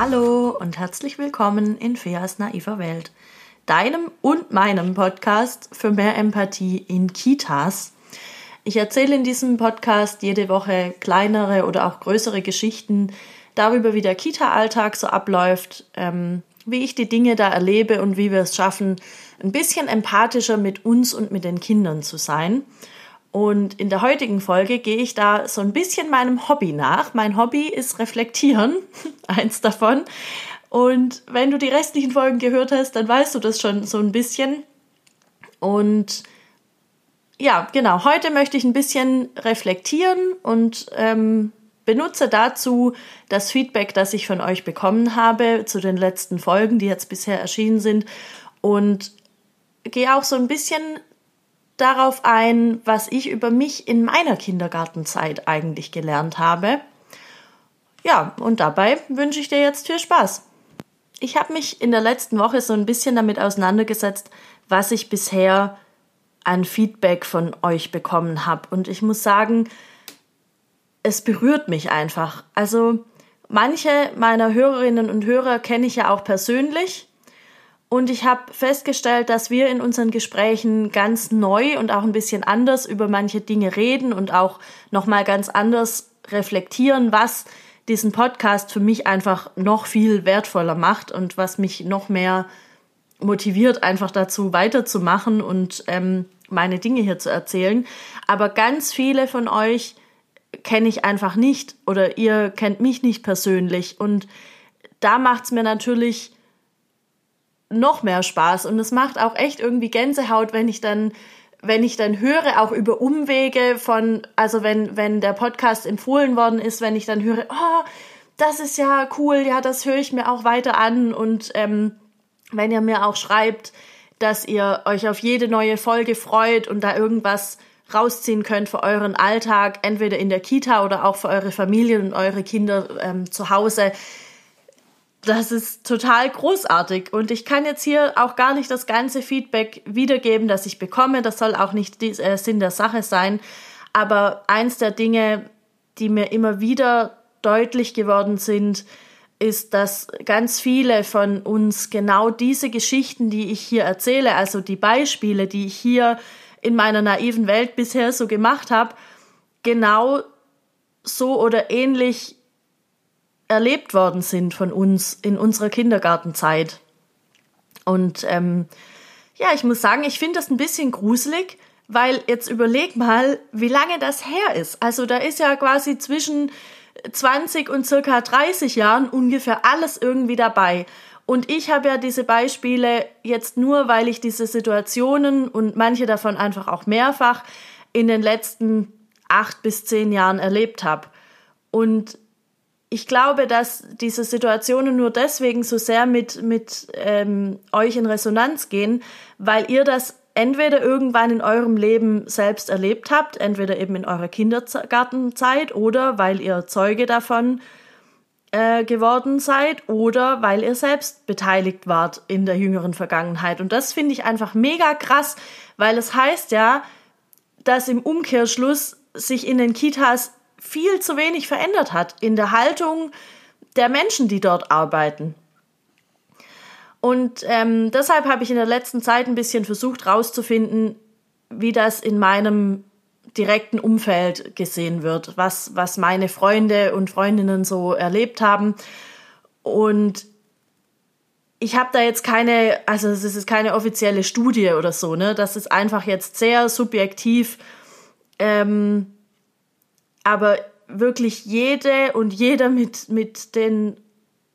Hallo und herzlich willkommen in Feas naiver Welt, deinem und meinem Podcast für mehr Empathie in Kitas. Ich erzähle in diesem Podcast jede Woche kleinere oder auch größere Geschichten darüber, wie der Kita-Alltag so abläuft, ähm, wie ich die Dinge da erlebe und wie wir es schaffen, ein bisschen empathischer mit uns und mit den Kindern zu sein. Und in der heutigen Folge gehe ich da so ein bisschen meinem Hobby nach. Mein Hobby ist Reflektieren, eins davon. Und wenn du die restlichen Folgen gehört hast, dann weißt du das schon so ein bisschen. Und ja, genau, heute möchte ich ein bisschen reflektieren und ähm, benutze dazu das Feedback, das ich von euch bekommen habe zu den letzten Folgen, die jetzt bisher erschienen sind. Und gehe auch so ein bisschen darauf ein, was ich über mich in meiner Kindergartenzeit eigentlich gelernt habe. Ja, und dabei wünsche ich dir jetzt viel Spaß. Ich habe mich in der letzten Woche so ein bisschen damit auseinandergesetzt, was ich bisher an Feedback von euch bekommen habe. Und ich muss sagen, es berührt mich einfach. Also manche meiner Hörerinnen und Hörer kenne ich ja auch persönlich und ich habe festgestellt, dass wir in unseren Gesprächen ganz neu und auch ein bisschen anders über manche Dinge reden und auch nochmal ganz anders reflektieren, was diesen Podcast für mich einfach noch viel wertvoller macht und was mich noch mehr motiviert, einfach dazu weiterzumachen und ähm, meine Dinge hier zu erzählen. Aber ganz viele von euch kenne ich einfach nicht oder ihr kennt mich nicht persönlich und da macht es mir natürlich noch mehr Spaß. Und es macht auch echt irgendwie Gänsehaut, wenn ich dann wenn ich dann höre, auch über Umwege von, also wenn, wenn der Podcast empfohlen worden ist, wenn ich dann höre, oh, das ist ja cool, ja, das höre ich mir auch weiter an. Und ähm, wenn ihr mir auch schreibt, dass ihr euch auf jede neue Folge freut und da irgendwas rausziehen könnt für euren Alltag, entweder in der Kita oder auch für eure Familie und eure Kinder ähm, zu Hause das ist total großartig und ich kann jetzt hier auch gar nicht das ganze Feedback wiedergeben, das ich bekomme. Das soll auch nicht die, äh, Sinn der Sache sein. Aber eins der Dinge, die mir immer wieder deutlich geworden sind, ist, dass ganz viele von uns genau diese Geschichten, die ich hier erzähle, also die Beispiele, die ich hier in meiner naiven Welt bisher so gemacht habe, genau so oder ähnlich erlebt worden sind von uns in unserer Kindergartenzeit. Und ähm, ja, ich muss sagen, ich finde das ein bisschen gruselig, weil jetzt überleg mal, wie lange das her ist. Also da ist ja quasi zwischen 20 und circa 30 Jahren ungefähr alles irgendwie dabei. Und ich habe ja diese Beispiele jetzt nur, weil ich diese Situationen und manche davon einfach auch mehrfach in den letzten acht bis zehn Jahren erlebt habe. Und ich glaube, dass diese Situationen nur deswegen so sehr mit, mit ähm, euch in Resonanz gehen, weil ihr das entweder irgendwann in eurem Leben selbst erlebt habt, entweder eben in eurer Kindergartenzeit oder weil ihr Zeuge davon äh, geworden seid oder weil ihr selbst beteiligt wart in der jüngeren Vergangenheit. Und das finde ich einfach mega krass, weil es heißt ja, dass im Umkehrschluss sich in den Kitas viel zu wenig verändert hat in der Haltung der Menschen, die dort arbeiten. Und ähm, deshalb habe ich in der letzten Zeit ein bisschen versucht herauszufinden, wie das in meinem direkten Umfeld gesehen wird, was, was meine Freunde und Freundinnen so erlebt haben. Und ich habe da jetzt keine, also es ist keine offizielle Studie oder so, ne? Das ist einfach jetzt sehr subjektiv. Ähm, aber wirklich jede und jeder mit, mit, den,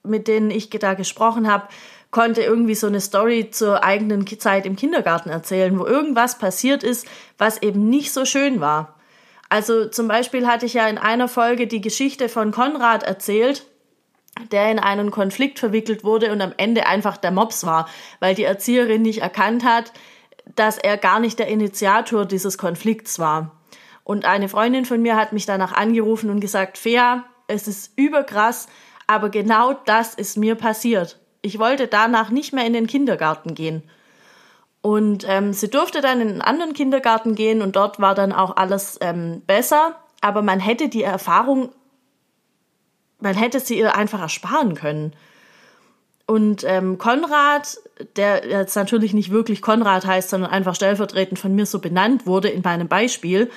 mit denen ich da gesprochen habe, konnte irgendwie so eine Story zur eigenen Zeit im Kindergarten erzählen, wo irgendwas passiert ist, was eben nicht so schön war. Also zum Beispiel hatte ich ja in einer Folge die Geschichte von Konrad erzählt, der in einen Konflikt verwickelt wurde und am Ende einfach der Mops war, weil die Erzieherin nicht erkannt hat, dass er gar nicht der Initiator dieses Konflikts war. Und eine Freundin von mir hat mich danach angerufen und gesagt, Fea, es ist überkrass, aber genau das ist mir passiert. Ich wollte danach nicht mehr in den Kindergarten gehen. Und ähm, sie durfte dann in einen anderen Kindergarten gehen und dort war dann auch alles ähm, besser. Aber man hätte die Erfahrung, man hätte sie ihr einfach ersparen können. Und ähm, Konrad, der jetzt natürlich nicht wirklich Konrad heißt, sondern einfach stellvertretend von mir so benannt wurde in meinem Beispiel,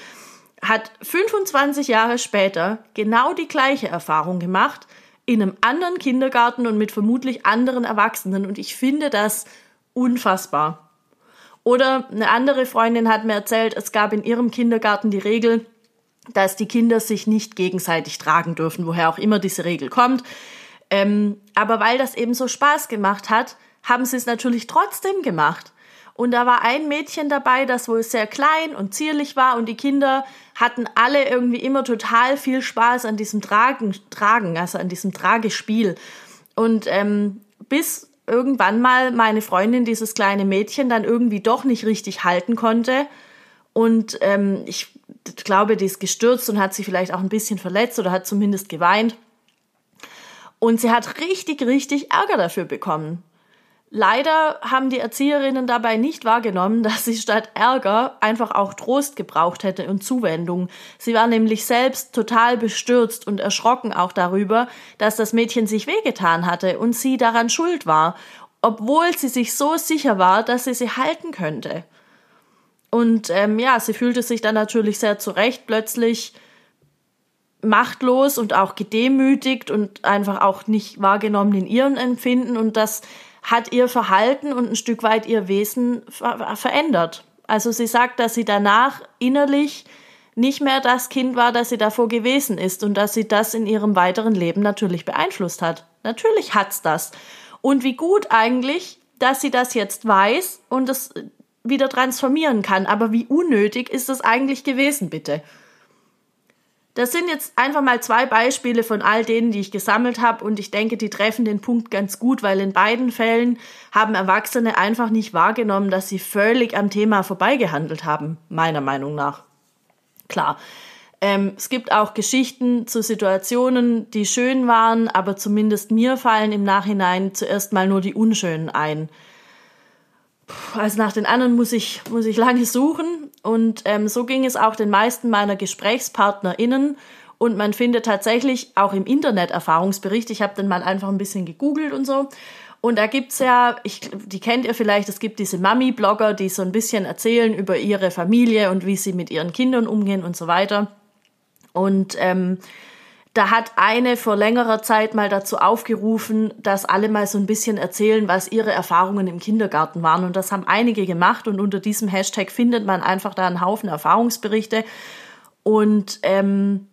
hat 25 Jahre später genau die gleiche Erfahrung gemacht, in einem anderen Kindergarten und mit vermutlich anderen Erwachsenen. Und ich finde das unfassbar. Oder eine andere Freundin hat mir erzählt, es gab in ihrem Kindergarten die Regel, dass die Kinder sich nicht gegenseitig tragen dürfen, woher auch immer diese Regel kommt. Ähm, aber weil das eben so Spaß gemacht hat, haben sie es natürlich trotzdem gemacht. Und da war ein Mädchen dabei, das wohl sehr klein und zierlich war und die Kinder hatten alle irgendwie immer total viel Spaß an diesem Tragen, Tragen also an diesem Tragespiel. Und ähm, bis irgendwann mal meine Freundin dieses kleine Mädchen dann irgendwie doch nicht richtig halten konnte. Und ähm, ich glaube, die ist gestürzt und hat sich vielleicht auch ein bisschen verletzt oder hat zumindest geweint. Und sie hat richtig, richtig Ärger dafür bekommen. Leider haben die Erzieherinnen dabei nicht wahrgenommen, dass sie statt Ärger einfach auch Trost gebraucht hätte und Zuwendung. Sie war nämlich selbst total bestürzt und erschrocken auch darüber, dass das Mädchen sich wehgetan hatte und sie daran schuld war, obwohl sie sich so sicher war, dass sie sie halten könnte. Und ähm, ja, sie fühlte sich dann natürlich sehr zurecht plötzlich machtlos und auch gedemütigt und einfach auch nicht wahrgenommen in ihrem Empfinden und das hat ihr Verhalten und ein Stück weit ihr Wesen ver verändert. Also sie sagt, dass sie danach innerlich nicht mehr das Kind war, das sie davor gewesen ist und dass sie das in ihrem weiteren Leben natürlich beeinflusst hat. Natürlich hat's das. Und wie gut eigentlich, dass sie das jetzt weiß und es wieder transformieren kann. Aber wie unnötig ist das eigentlich gewesen, bitte? Das sind jetzt einfach mal zwei Beispiele von all denen, die ich gesammelt habe und ich denke, die treffen den Punkt ganz gut, weil in beiden Fällen haben Erwachsene einfach nicht wahrgenommen, dass sie völlig am Thema vorbeigehandelt haben, meiner Meinung nach. Klar, ähm, es gibt auch Geschichten zu Situationen, die schön waren, aber zumindest mir fallen im Nachhinein zuerst mal nur die unschönen ein. Also nach den anderen muss ich, muss ich lange suchen. Und ähm, so ging es auch den meisten meiner GesprächspartnerInnen. Und man findet tatsächlich auch im Internet Erfahrungsberichte. Ich habe dann mal einfach ein bisschen gegoogelt und so. Und da gibt's ja, ich, die kennt ihr vielleicht, es gibt diese Mami-Blogger, die so ein bisschen erzählen über ihre Familie und wie sie mit ihren Kindern umgehen und so weiter. Und ähm, da hat eine vor längerer Zeit mal dazu aufgerufen, dass alle mal so ein bisschen erzählen, was ihre Erfahrungen im Kindergarten waren. Und das haben einige gemacht. Und unter diesem Hashtag findet man einfach da einen Haufen Erfahrungsberichte. Und ähm,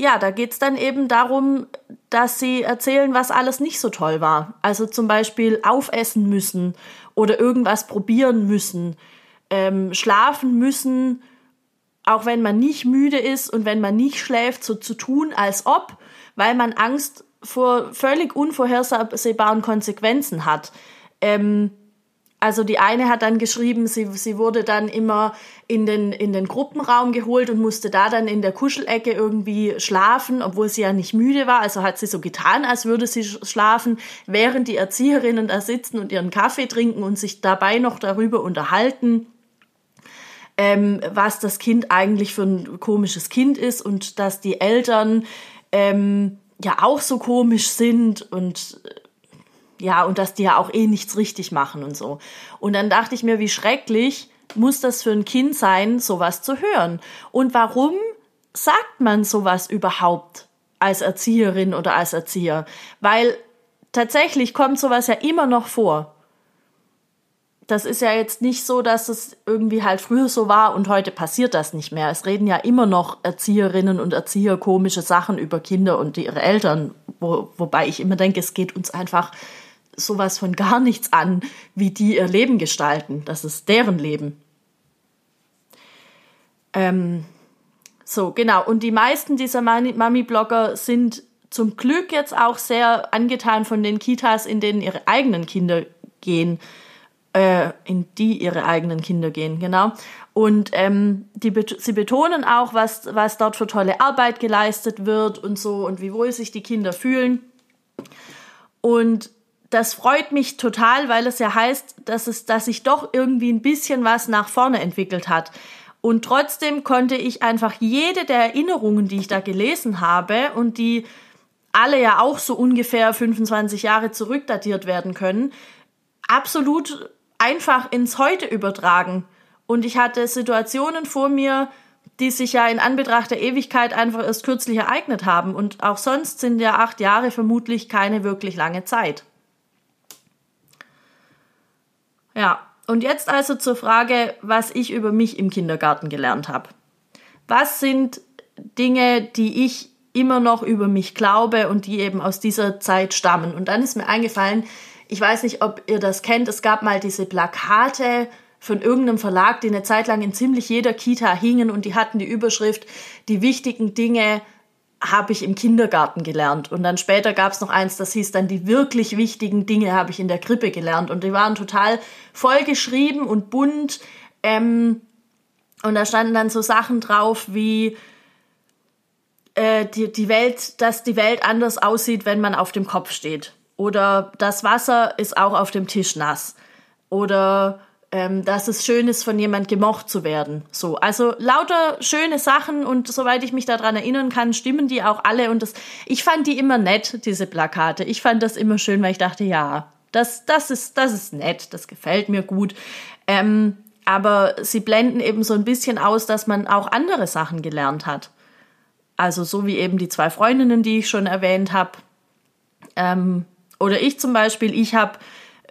ja, da geht's dann eben darum, dass sie erzählen, was alles nicht so toll war. Also zum Beispiel aufessen müssen oder irgendwas probieren müssen, ähm, schlafen müssen auch wenn man nicht müde ist und wenn man nicht schläft, so zu tun, als ob, weil man Angst vor völlig unvorhersehbaren Konsequenzen hat. Ähm, also die eine hat dann geschrieben, sie, sie wurde dann immer in den, in den Gruppenraum geholt und musste da dann in der Kuschelecke irgendwie schlafen, obwohl sie ja nicht müde war. Also hat sie so getan, als würde sie schlafen, während die Erzieherinnen da sitzen und ihren Kaffee trinken und sich dabei noch darüber unterhalten ähm, was das Kind eigentlich für ein komisches Kind ist und dass die Eltern ähm, ja auch so komisch sind und äh, ja, und dass die ja auch eh nichts richtig machen und so. Und dann dachte ich mir, wie schrecklich muss das für ein Kind sein, sowas zu hören? Und warum sagt man sowas überhaupt als Erzieherin oder als Erzieher? Weil tatsächlich kommt sowas ja immer noch vor das ist ja jetzt nicht so, dass es irgendwie halt früher so war und heute passiert das nicht mehr. Es reden ja immer noch Erzieherinnen und Erzieher komische Sachen über Kinder und ihre Eltern, wo, wobei ich immer denke, es geht uns einfach sowas von gar nichts an, wie die ihr Leben gestalten. Das ist deren Leben. Ähm, so, genau. Und die meisten dieser Mami-Blogger sind zum Glück jetzt auch sehr angetan von den Kitas, in denen ihre eigenen Kinder gehen äh, in die ihre eigenen Kinder gehen, genau. Und ähm, die, sie betonen auch, was, was dort für tolle Arbeit geleistet wird und so und wie wohl sich die Kinder fühlen. Und das freut mich total, weil es ja heißt, dass es, dass sich doch irgendwie ein bisschen was nach vorne entwickelt hat. Und trotzdem konnte ich einfach jede der Erinnerungen, die ich da gelesen habe und die alle ja auch so ungefähr 25 Jahre zurückdatiert werden können, absolut einfach ins Heute übertragen. Und ich hatte Situationen vor mir, die sich ja in Anbetracht der Ewigkeit einfach erst kürzlich ereignet haben. Und auch sonst sind ja acht Jahre vermutlich keine wirklich lange Zeit. Ja, und jetzt also zur Frage, was ich über mich im Kindergarten gelernt habe. Was sind Dinge, die ich immer noch über mich glaube und die eben aus dieser Zeit stammen? Und dann ist mir eingefallen, ich weiß nicht, ob ihr das kennt, es gab mal diese Plakate von irgendeinem Verlag, die eine Zeit lang in ziemlich jeder Kita hingen und die hatten die Überschrift, die wichtigen Dinge habe ich im Kindergarten gelernt. Und dann später gab es noch eins, das hieß dann, die wirklich wichtigen Dinge habe ich in der Krippe gelernt. Und die waren total voll geschrieben und bunt. Ähm, und da standen dann so Sachen drauf wie äh, die, die Welt, dass die Welt anders aussieht, wenn man auf dem Kopf steht. Oder das Wasser ist auch auf dem Tisch nass. Oder ähm, dass es schön ist, von jemand gemocht zu werden. So, also lauter schöne Sachen und soweit ich mich daran erinnern kann, stimmen die auch alle und das, ich fand die immer nett, diese Plakate. Ich fand das immer schön, weil ich dachte, ja, das, das ist, das ist nett, das gefällt mir gut. Ähm, aber sie blenden eben so ein bisschen aus, dass man auch andere Sachen gelernt hat. Also so wie eben die zwei Freundinnen, die ich schon erwähnt habe. Ähm, oder ich zum Beispiel, ich habe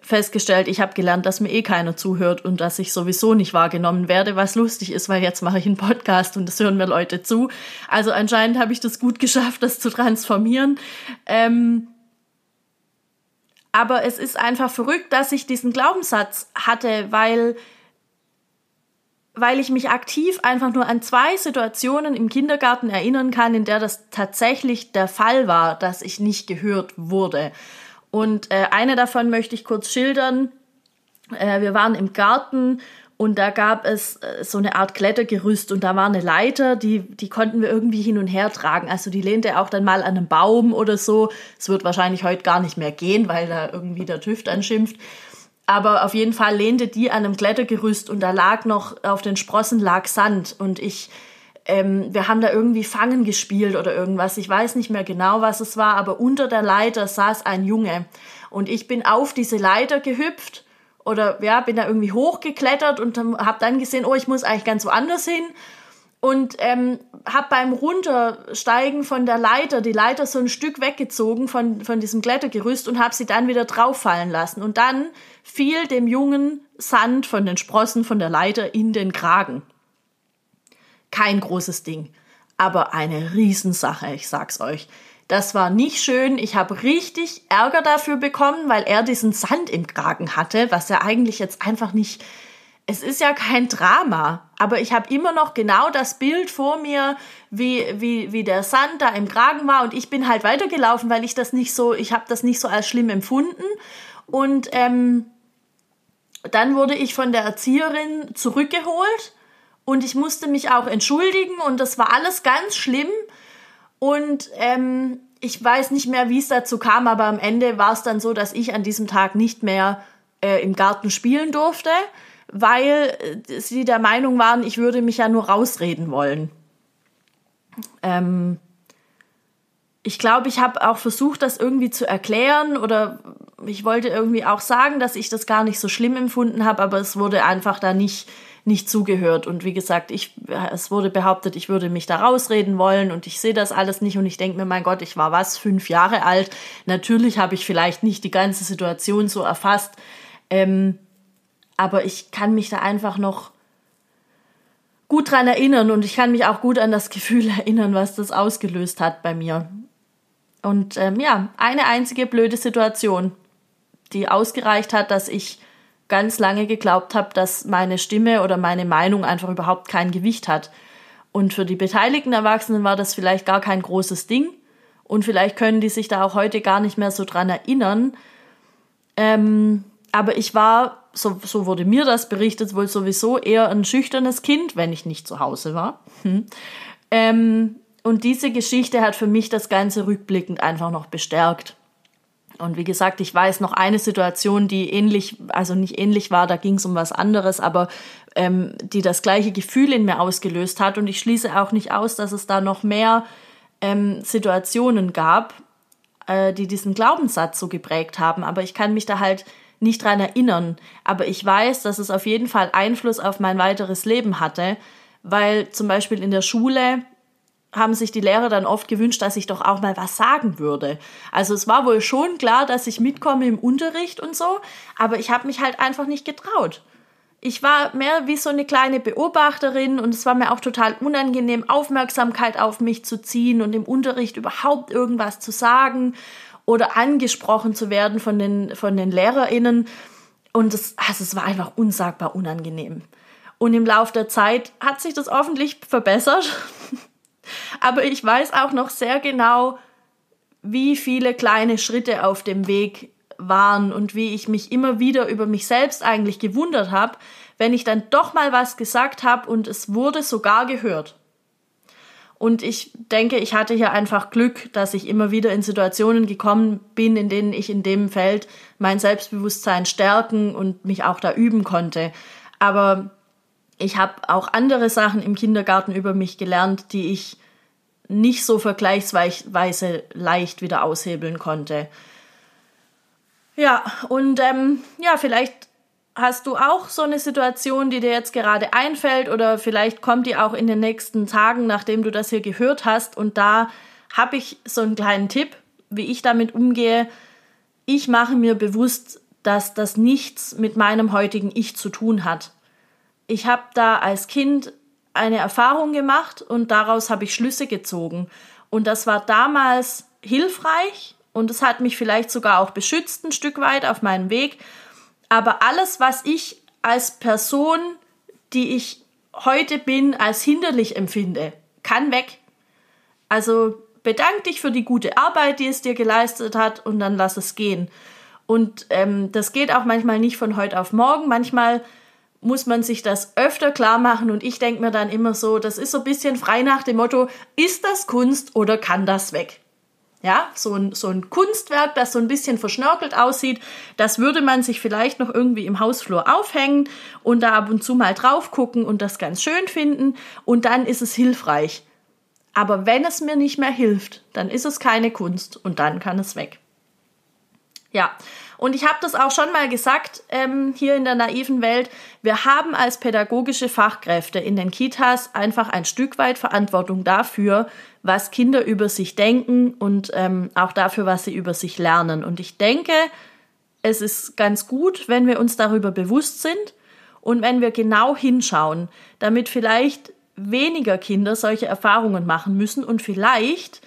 festgestellt, ich habe gelernt, dass mir eh keiner zuhört und dass ich sowieso nicht wahrgenommen werde, was lustig ist, weil jetzt mache ich einen Podcast und es hören mir Leute zu. Also anscheinend habe ich das gut geschafft, das zu transformieren. Ähm, aber es ist einfach verrückt, dass ich diesen Glaubenssatz hatte, weil weil ich mich aktiv einfach nur an zwei Situationen im Kindergarten erinnern kann, in der das tatsächlich der Fall war, dass ich nicht gehört wurde. Und äh, eine davon möchte ich kurz schildern. Äh, wir waren im Garten und da gab es äh, so eine Art Klettergerüst und da war eine Leiter, die, die konnten wir irgendwie hin und her tragen. Also die lehnte auch dann mal an einem Baum oder so. Es wird wahrscheinlich heute gar nicht mehr gehen, weil da irgendwie der TÜV anschimpft. Aber auf jeden Fall lehnte die an einem Klettergerüst und da lag noch, auf den Sprossen lag Sand und ich ähm, wir haben da irgendwie Fangen gespielt oder irgendwas. Ich weiß nicht mehr genau, was es war, aber unter der Leiter saß ein Junge. Und ich bin auf diese Leiter gehüpft oder ja, bin da irgendwie hochgeklettert und habe dann gesehen, oh, ich muss eigentlich ganz woanders hin. Und ähm, habe beim Runtersteigen von der Leiter die Leiter so ein Stück weggezogen von, von diesem Klettergerüst und habe sie dann wieder drauffallen lassen. Und dann fiel dem Jungen Sand von den Sprossen von der Leiter in den Kragen. Kein großes Ding, aber eine Riesensache, ich sag's euch. Das war nicht schön. Ich habe richtig Ärger dafür bekommen, weil er diesen Sand im Kragen hatte, was ja eigentlich jetzt einfach nicht. Es ist ja kein Drama, aber ich habe immer noch genau das Bild vor mir, wie, wie, wie der Sand da im Kragen war und ich bin halt weitergelaufen, weil ich das nicht so, ich habe das nicht so als schlimm empfunden. Und ähm, dann wurde ich von der Erzieherin zurückgeholt und ich musste mich auch entschuldigen und das war alles ganz schlimm. Und ähm, ich weiß nicht mehr, wie es dazu kam, aber am Ende war es dann so, dass ich an diesem Tag nicht mehr äh, im Garten spielen durfte, weil äh, sie der Meinung waren, ich würde mich ja nur rausreden wollen. Ähm, ich glaube, ich habe auch versucht, das irgendwie zu erklären oder ich wollte irgendwie auch sagen, dass ich das gar nicht so schlimm empfunden habe, aber es wurde einfach da nicht nicht zugehört. Und wie gesagt, ich, es wurde behauptet, ich würde mich da rausreden wollen und ich sehe das alles nicht und ich denke mir, mein Gott, ich war was, fünf Jahre alt. Natürlich habe ich vielleicht nicht die ganze Situation so erfasst, ähm, aber ich kann mich da einfach noch gut dran erinnern und ich kann mich auch gut an das Gefühl erinnern, was das ausgelöst hat bei mir. Und ähm, ja, eine einzige blöde Situation, die ausgereicht hat, dass ich ganz lange geglaubt habe, dass meine Stimme oder meine Meinung einfach überhaupt kein Gewicht hat. Und für die beteiligten Erwachsenen war das vielleicht gar kein großes Ding. Und vielleicht können die sich da auch heute gar nicht mehr so dran erinnern. Ähm, aber ich war, so, so wurde mir das berichtet, wohl sowieso eher ein schüchternes Kind, wenn ich nicht zu Hause war. Hm. Ähm, und diese Geschichte hat für mich das Ganze rückblickend einfach noch bestärkt. Und wie gesagt, ich weiß noch eine Situation, die ähnlich, also nicht ähnlich war, da ging es um was anderes, aber ähm, die das gleiche Gefühl in mir ausgelöst hat. Und ich schließe auch nicht aus, dass es da noch mehr ähm, Situationen gab. äh, die diesen Glaubenssatz so geprägt haben, aber ich kann mich da halt nicht dran erinnern. Aber ich weiß, dass es auf jeden Fall Einfluss auf mein weiteres Leben hatte, weil zum Beispiel in der Schule haben sich die Lehrer dann oft gewünscht, dass ich doch auch mal was sagen würde. Also es war wohl schon klar, dass ich mitkomme im Unterricht und so, aber ich habe mich halt einfach nicht getraut. Ich war mehr wie so eine kleine Beobachterin und es war mir auch total unangenehm, Aufmerksamkeit auf mich zu ziehen und im Unterricht überhaupt irgendwas zu sagen oder angesprochen zu werden von den, von den LehrerInnen. Und es, also es war einfach unsagbar unangenehm. Und im Laufe der Zeit hat sich das hoffentlich verbessert. Aber ich weiß auch noch sehr genau, wie viele kleine Schritte auf dem Weg waren und wie ich mich immer wieder über mich selbst eigentlich gewundert habe, wenn ich dann doch mal was gesagt habe und es wurde sogar gehört. Und ich denke, ich hatte hier einfach Glück, dass ich immer wieder in Situationen gekommen bin, in denen ich in dem Feld mein Selbstbewusstsein stärken und mich auch da üben konnte. Aber ich habe auch andere Sachen im Kindergarten über mich gelernt, die ich nicht so vergleichsweise leicht wieder aushebeln konnte. Ja, und ähm, ja, vielleicht hast du auch so eine Situation, die dir jetzt gerade einfällt oder vielleicht kommt die auch in den nächsten Tagen, nachdem du das hier gehört hast. Und da habe ich so einen kleinen Tipp, wie ich damit umgehe. Ich mache mir bewusst, dass das nichts mit meinem heutigen Ich zu tun hat. Ich habe da als Kind eine Erfahrung gemacht und daraus habe ich Schlüsse gezogen. Und das war damals hilfreich und es hat mich vielleicht sogar auch beschützt ein Stück weit auf meinem Weg. Aber alles, was ich als Person, die ich heute bin, als hinderlich empfinde, kann weg. Also bedank dich für die gute Arbeit, die es dir geleistet hat und dann lass es gehen. Und ähm, das geht auch manchmal nicht von heute auf morgen. Manchmal muss man sich das öfter klar machen und ich denke mir dann immer so, das ist so ein bisschen frei nach dem Motto, ist das Kunst oder kann das weg? Ja, so ein, so ein Kunstwerk, das so ein bisschen verschnörkelt aussieht, das würde man sich vielleicht noch irgendwie im Hausflur aufhängen und da ab und zu mal drauf gucken und das ganz schön finden und dann ist es hilfreich. Aber wenn es mir nicht mehr hilft, dann ist es keine Kunst und dann kann es weg. Ja, und ich habe das auch schon mal gesagt ähm, hier in der naiven Welt. Wir haben als pädagogische Fachkräfte in den Kitas einfach ein Stück weit Verantwortung dafür, was Kinder über sich denken und ähm, auch dafür, was sie über sich lernen. Und ich denke, es ist ganz gut, wenn wir uns darüber bewusst sind und wenn wir genau hinschauen, damit vielleicht weniger Kinder solche Erfahrungen machen müssen und vielleicht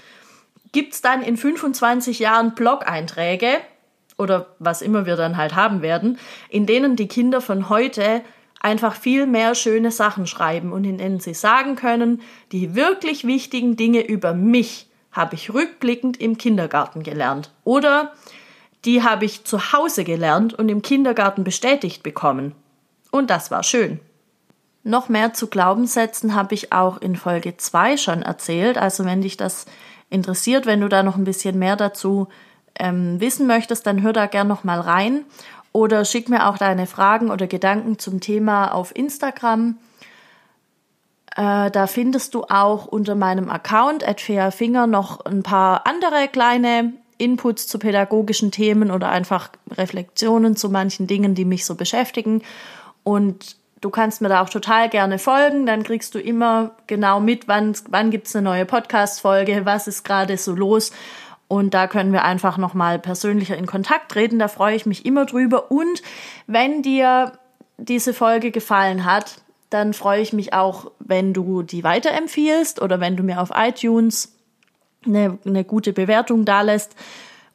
gibt es dann in 25 Jahren Blog-Einträge, oder was immer wir dann halt haben werden, in denen die Kinder von heute einfach viel mehr schöne Sachen schreiben und in denen sie sagen können, die wirklich wichtigen Dinge über mich habe ich rückblickend im Kindergarten gelernt oder die habe ich zu Hause gelernt und im Kindergarten bestätigt bekommen. Und das war schön. Noch mehr zu Glaubenssätzen habe ich auch in Folge 2 schon erzählt. Also wenn dich das interessiert, wenn du da noch ein bisschen mehr dazu ähm, wissen möchtest, dann hör da gern noch mal rein oder schick mir auch deine Fragen oder Gedanken zum Thema auf Instagram. Äh, da findest du auch unter meinem Account at Finger noch ein paar andere kleine Inputs zu pädagogischen Themen oder einfach Reflexionen zu manchen Dingen, die mich so beschäftigen. Und du kannst mir da auch total gerne folgen. Dann kriegst du immer genau mit, wann, wann gibt's eine neue Podcast-Folge, was ist gerade so los. Und da können wir einfach nochmal persönlicher in Kontakt treten. Da freue ich mich immer drüber. Und wenn dir diese Folge gefallen hat, dann freue ich mich auch, wenn du die weiterempfiehlst oder wenn du mir auf iTunes eine, eine gute Bewertung dalässt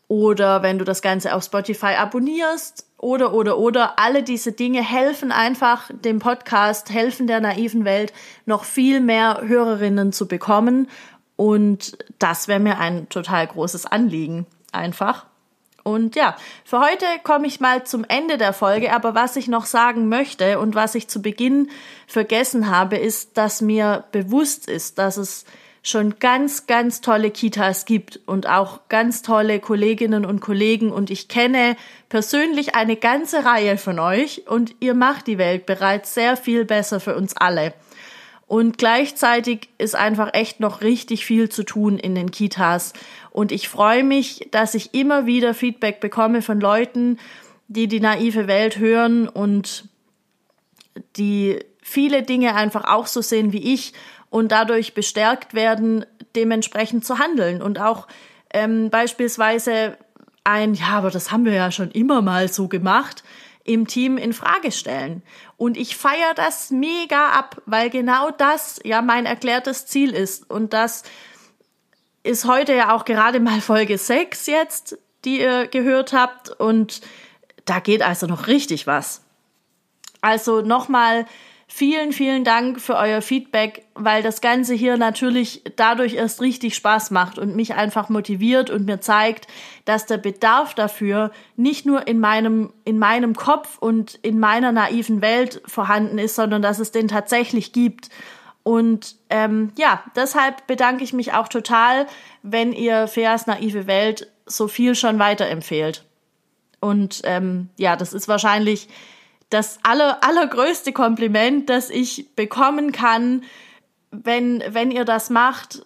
oder wenn du das Ganze auf Spotify abonnierst oder, oder, oder. Alle diese Dinge helfen einfach dem Podcast, helfen der naiven Welt, noch viel mehr Hörerinnen zu bekommen und das wäre mir ein total großes Anliegen, einfach. Und ja, für heute komme ich mal zum Ende der Folge, aber was ich noch sagen möchte und was ich zu Beginn vergessen habe, ist, dass mir bewusst ist, dass es schon ganz, ganz tolle Kitas gibt und auch ganz tolle Kolleginnen und Kollegen und ich kenne persönlich eine ganze Reihe von euch und ihr macht die Welt bereits sehr viel besser für uns alle. Und gleichzeitig ist einfach echt noch richtig viel zu tun in den Kitas. Und ich freue mich, dass ich immer wieder Feedback bekomme von Leuten, die die naive Welt hören und die viele Dinge einfach auch so sehen wie ich und dadurch bestärkt werden, dementsprechend zu handeln und auch ähm, beispielsweise ein, ja, aber das haben wir ja schon immer mal so gemacht, im Team in Frage stellen. Und ich feiere das mega ab, weil genau das ja mein erklärtes Ziel ist. Und das ist heute ja auch gerade mal Folge 6 jetzt, die ihr gehört habt. Und da geht also noch richtig was. Also nochmal Vielen, vielen Dank für euer Feedback, weil das Ganze hier natürlich dadurch erst richtig Spaß macht und mich einfach motiviert und mir zeigt, dass der Bedarf dafür nicht nur in meinem, in meinem Kopf und in meiner naiven Welt vorhanden ist, sondern dass es den tatsächlich gibt. Und ähm, ja, deshalb bedanke ich mich auch total, wenn ihr Feas naive Welt so viel schon weiterempfehlt. Und ähm, ja, das ist wahrscheinlich das aller, allergrößte Kompliment, das ich bekommen kann, wenn, wenn ihr das macht.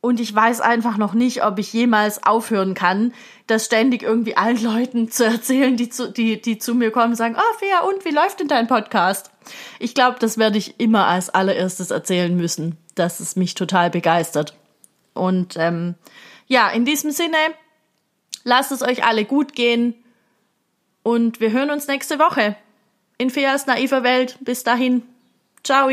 Und ich weiß einfach noch nicht, ob ich jemals aufhören kann, das ständig irgendwie allen Leuten zu erzählen, die zu, die, die zu mir kommen und sagen, oh, Fea, und wie läuft denn dein Podcast? Ich glaube, das werde ich immer als allererstes erzählen müssen, dass es mich total begeistert. Und ähm, ja, in diesem Sinne, lasst es euch alle gut gehen. Und wir hören uns nächste Woche in Feas naiver Welt. Bis dahin. Ciao.